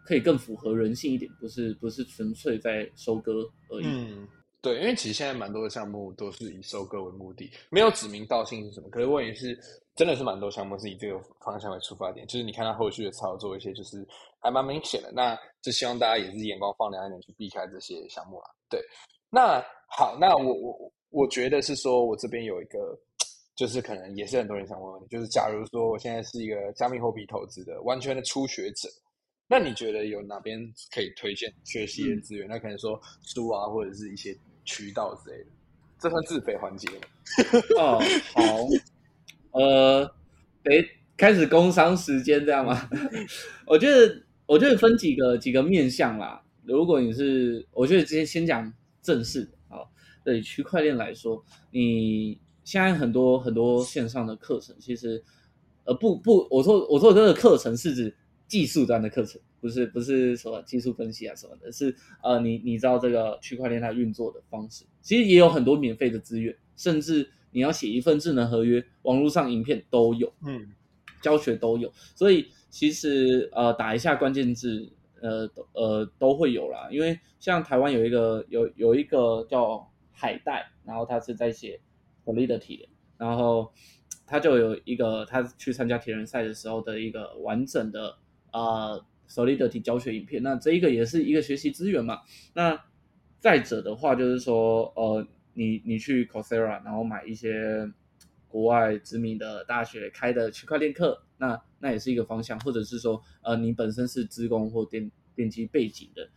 可以更符合人性一点，不是不是纯粹在收割而已。嗯，对，因为其实现在蛮多的项目都是以收割为目的，没有指名道姓是什么。可是问题是，真的是蛮多项目是以这个方向为出发点，就是你看它后续的操作一些，就是还蛮明显的。那就希望大家也是眼光放亮一点，去避开这些项目啦。对，那好，那我我我觉得是说，我这边有一个，就是可能也是很多人想问问题，就是假如说我现在是一个加密货币投资的完全的初学者，那你觉得有哪边可以推荐学习的资源？那可能说书啊，或者是一些渠道之类的，这算自费环节吗？哦，好，呃，得开始工商时间这样吗？我觉得，我觉得分几个几个面向啦。如果你是，我觉得直接先讲正式的。好，对区块链来说，你现在很多很多线上的课程，其实，呃，不不，我说我说的这个课程是指技术端的课程，不是不是什么技术分析啊什么的，是呃，你你知道这个区块链它运作的方式，其实也有很多免费的资源，甚至你要写一份智能合约，网络上影片都有，嗯教学都有，所以其实呃打一下关键字，呃都呃都会有啦。因为像台湾有一个有有一个叫海带，然后他是在写 Solidity 的，然后他就有一个他去参加铁人赛的时候的一个完整的呃 Solidity 教学影片，那这一个也是一个学习资源嘛。那再者的话就是说，呃，你你去 Coursera，然后买一些国外知名的大学开的区块链课，那那也是一个方向，或者是说，呃，你本身是资工或电电机背景的，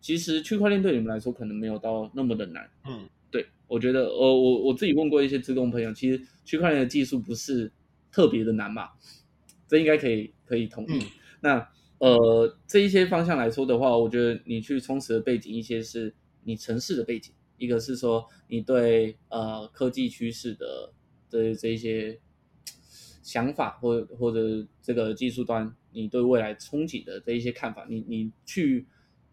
其实区块链对你们来说可能没有到那么的难。嗯，对，我觉得，呃，我我自己问过一些职工朋友，其实区块链的技术不是特别的难嘛，这应该可以可以同意。那呃，这一些方向来说的话，我觉得你去充实的背景，一些是你城市的背景，一个是说你对呃科技趋势的这这一些想法，或或者这个技术端你对未来憧憬的这一些看法，你你去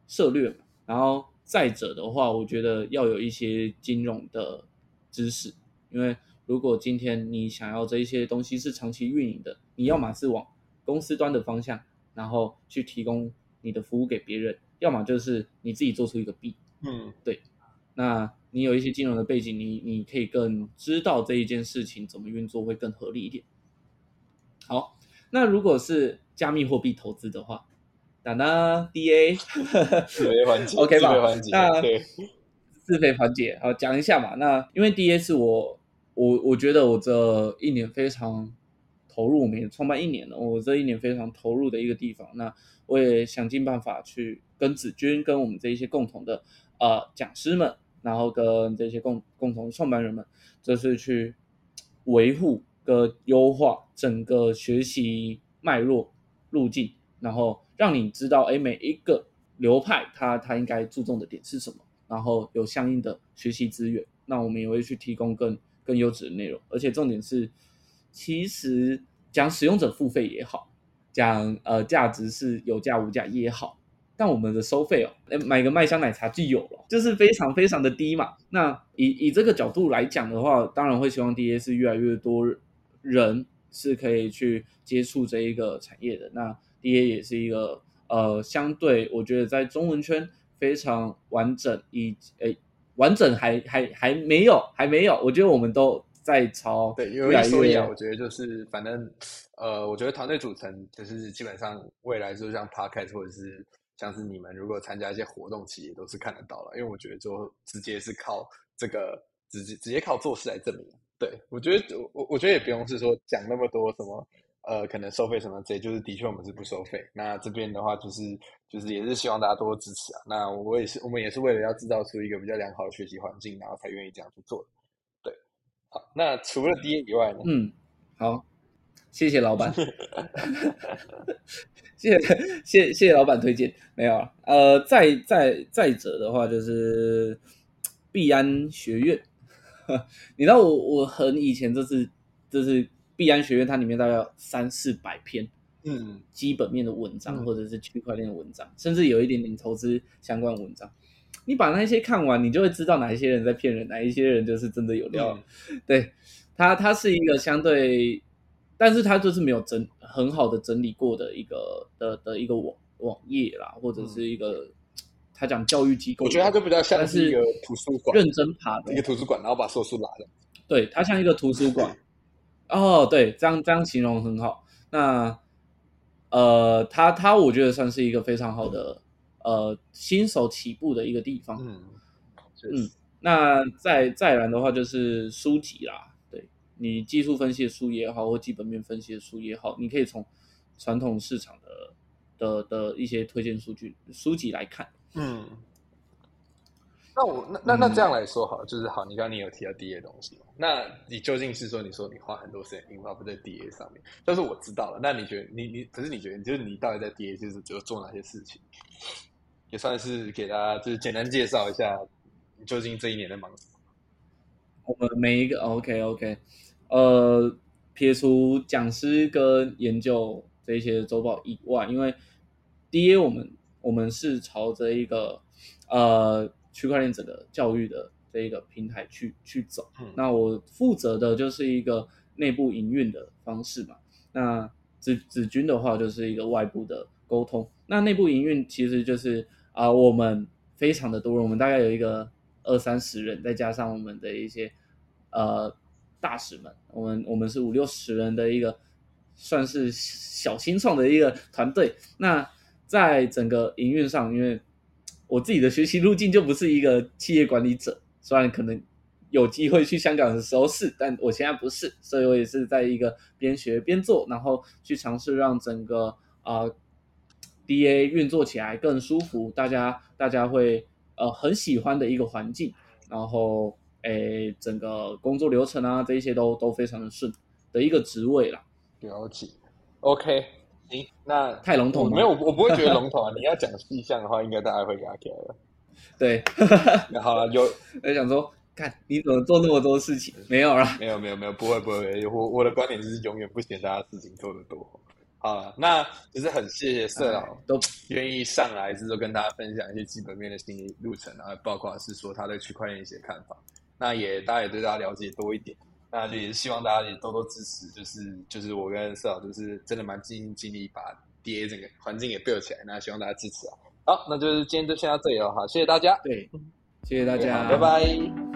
涉略，然后。再者的话，我觉得要有一些金融的知识，因为如果今天你想要这一些东西是长期运营的，你要么是往公司端的方向，然后去提供你的服务给别人，要么就是你自己做出一个币。嗯，对。那你有一些金融的背景，你你可以更知道这一件事情怎么运作会更合理一点。好，那如果是加密货币投资的话。当当 DA 自费环节，OK 吧？那自费环节，好讲一下嘛。那因为 DA 是我，我我觉得我这一年非常投入，我们也创办一年了，我这一年非常投入的一个地方。那我也想尽办法去跟子君，跟我们这一些共同的呃讲师们，然后跟这些共共同创办人们，就是去维护个优化整个学习脉络路径，然后。让你知道，哎，每一个流派它它应该注重的点是什么，然后有相应的学习资源。那我们也会去提供更更优质的内容，而且重点是，其实讲使用者付费也好，讲呃价值是有价无价也好，但我们的收费哦，买个麦香奶茶就有了，就是非常非常的低嘛。那以以这个角度来讲的话，当然会希望 DA 是越来越多人是可以去接触这一个产业的。那 D A 也是一个呃，相对我觉得在中文圈非常完整，以诶完整还还还没有还没有，我觉得我们都在朝对因为所以啊，我觉得就是反正呃，我觉得团队组成就是基本上未来就像 Podcast 或者是像是你们如果参加一些活动，其实也都是看得到了，因为我觉得就直接是靠这个直接直接靠做事来证明。对我觉得我我觉得也不用是说讲那么多什么。呃，可能收费什么这，就是的确我们是不收费。那这边的话，就是就是也是希望大家多多支持啊。那我也是，我们也是为了要制造出一个比较良好的学习环境，然后才愿意这样去做。对，好，那除了 D 以外呢？嗯，好，谢谢老板，谢谢谢谢谢老板推荐。没有啊，呃，再再再者的话，就是必安学院。你知道我我很以前就是就是。币安学院它里面大概三四百篇，嗯，基本面的文章或者是区块链的文章，甚至有一点点投资相关文章。你把那些看完，你就会知道哪一些人在骗人，哪一些人就是真的有料。对，它它是一个相对，但是它就是没有整很好的整理过的一个的的一个网网页啦，或者是一个他讲教育机构，我觉得他就比较像是一个图书馆，认真爬的一个图书馆，然后把说书拿了。对，他像一个图书馆。哦，对，这样这样形容很好。那，呃，他他我觉得算是一个非常好的呃新手起步的一个地方。嗯嗯，那再再然的话就是书籍啦，对你技术分析的书也好，或基本面分析的书也好，你可以从传统市场的的的一些推荐数据书籍来看。嗯。那我那那那这样来说好，就是好，你刚刚你有提到 D A 东西那你究竟是说，你说你花很多时间 involve 在 D A 上面，但是我知道了。那你觉得你你可是你觉得，就是你到底在 D A 就是就做哪些事情？也算是给大家就是简单介绍一下，你究竟这一年在忙什么？我们每一个 OK OK，呃，撇除讲师跟研究这些周报以外，因为 D A 我们我们是朝着一个呃。区块链整个教育的这一个平台去去走，那我负责的就是一个内部营运的方式嘛。那子子君的话就是一个外部的沟通。那内部营运其实就是啊，我们非常的多人，我们大概有一个二三十人，再加上我们的一些呃大使们，我们我们是五六十人的一个算是小新创的一个团队。那在整个营运上，因为我自己的学习路径就不是一个企业管理者，虽然可能有机会去香港的时候是，但我现在不是，所以我也是在一个边学边做，然后去尝试让整个啊 DA 运作起来更舒服，大家大家会呃很喜欢的一个环境，然后诶整个工作流程啊这一些都都非常的顺的一个职位啦。了解，OK，行，那太笼统了没有，我不会觉得笼统啊。你要讲细项的话，应该大家会给他起来了。对，那好了，有我想说，看你怎么做那么多事情？没有啦，没有没有没有，不会不会，我我的观点就是永远不嫌大家事情做得多。好了，那就是很谢谢社老都愿意上来，是说跟大家分享一些基本面的心理路程啊，包括是说他对区块链一些看法。那也大家也对大家了解多一点，那就也是希望大家也多多支持，就是就是我跟社长就是真的蛮尽心尽力把 DA 整个环境给 build 起来，那希望大家支持啊。好，那就是今天就先到这里了，哈，谢谢大家，对，谢谢大家，好拜拜。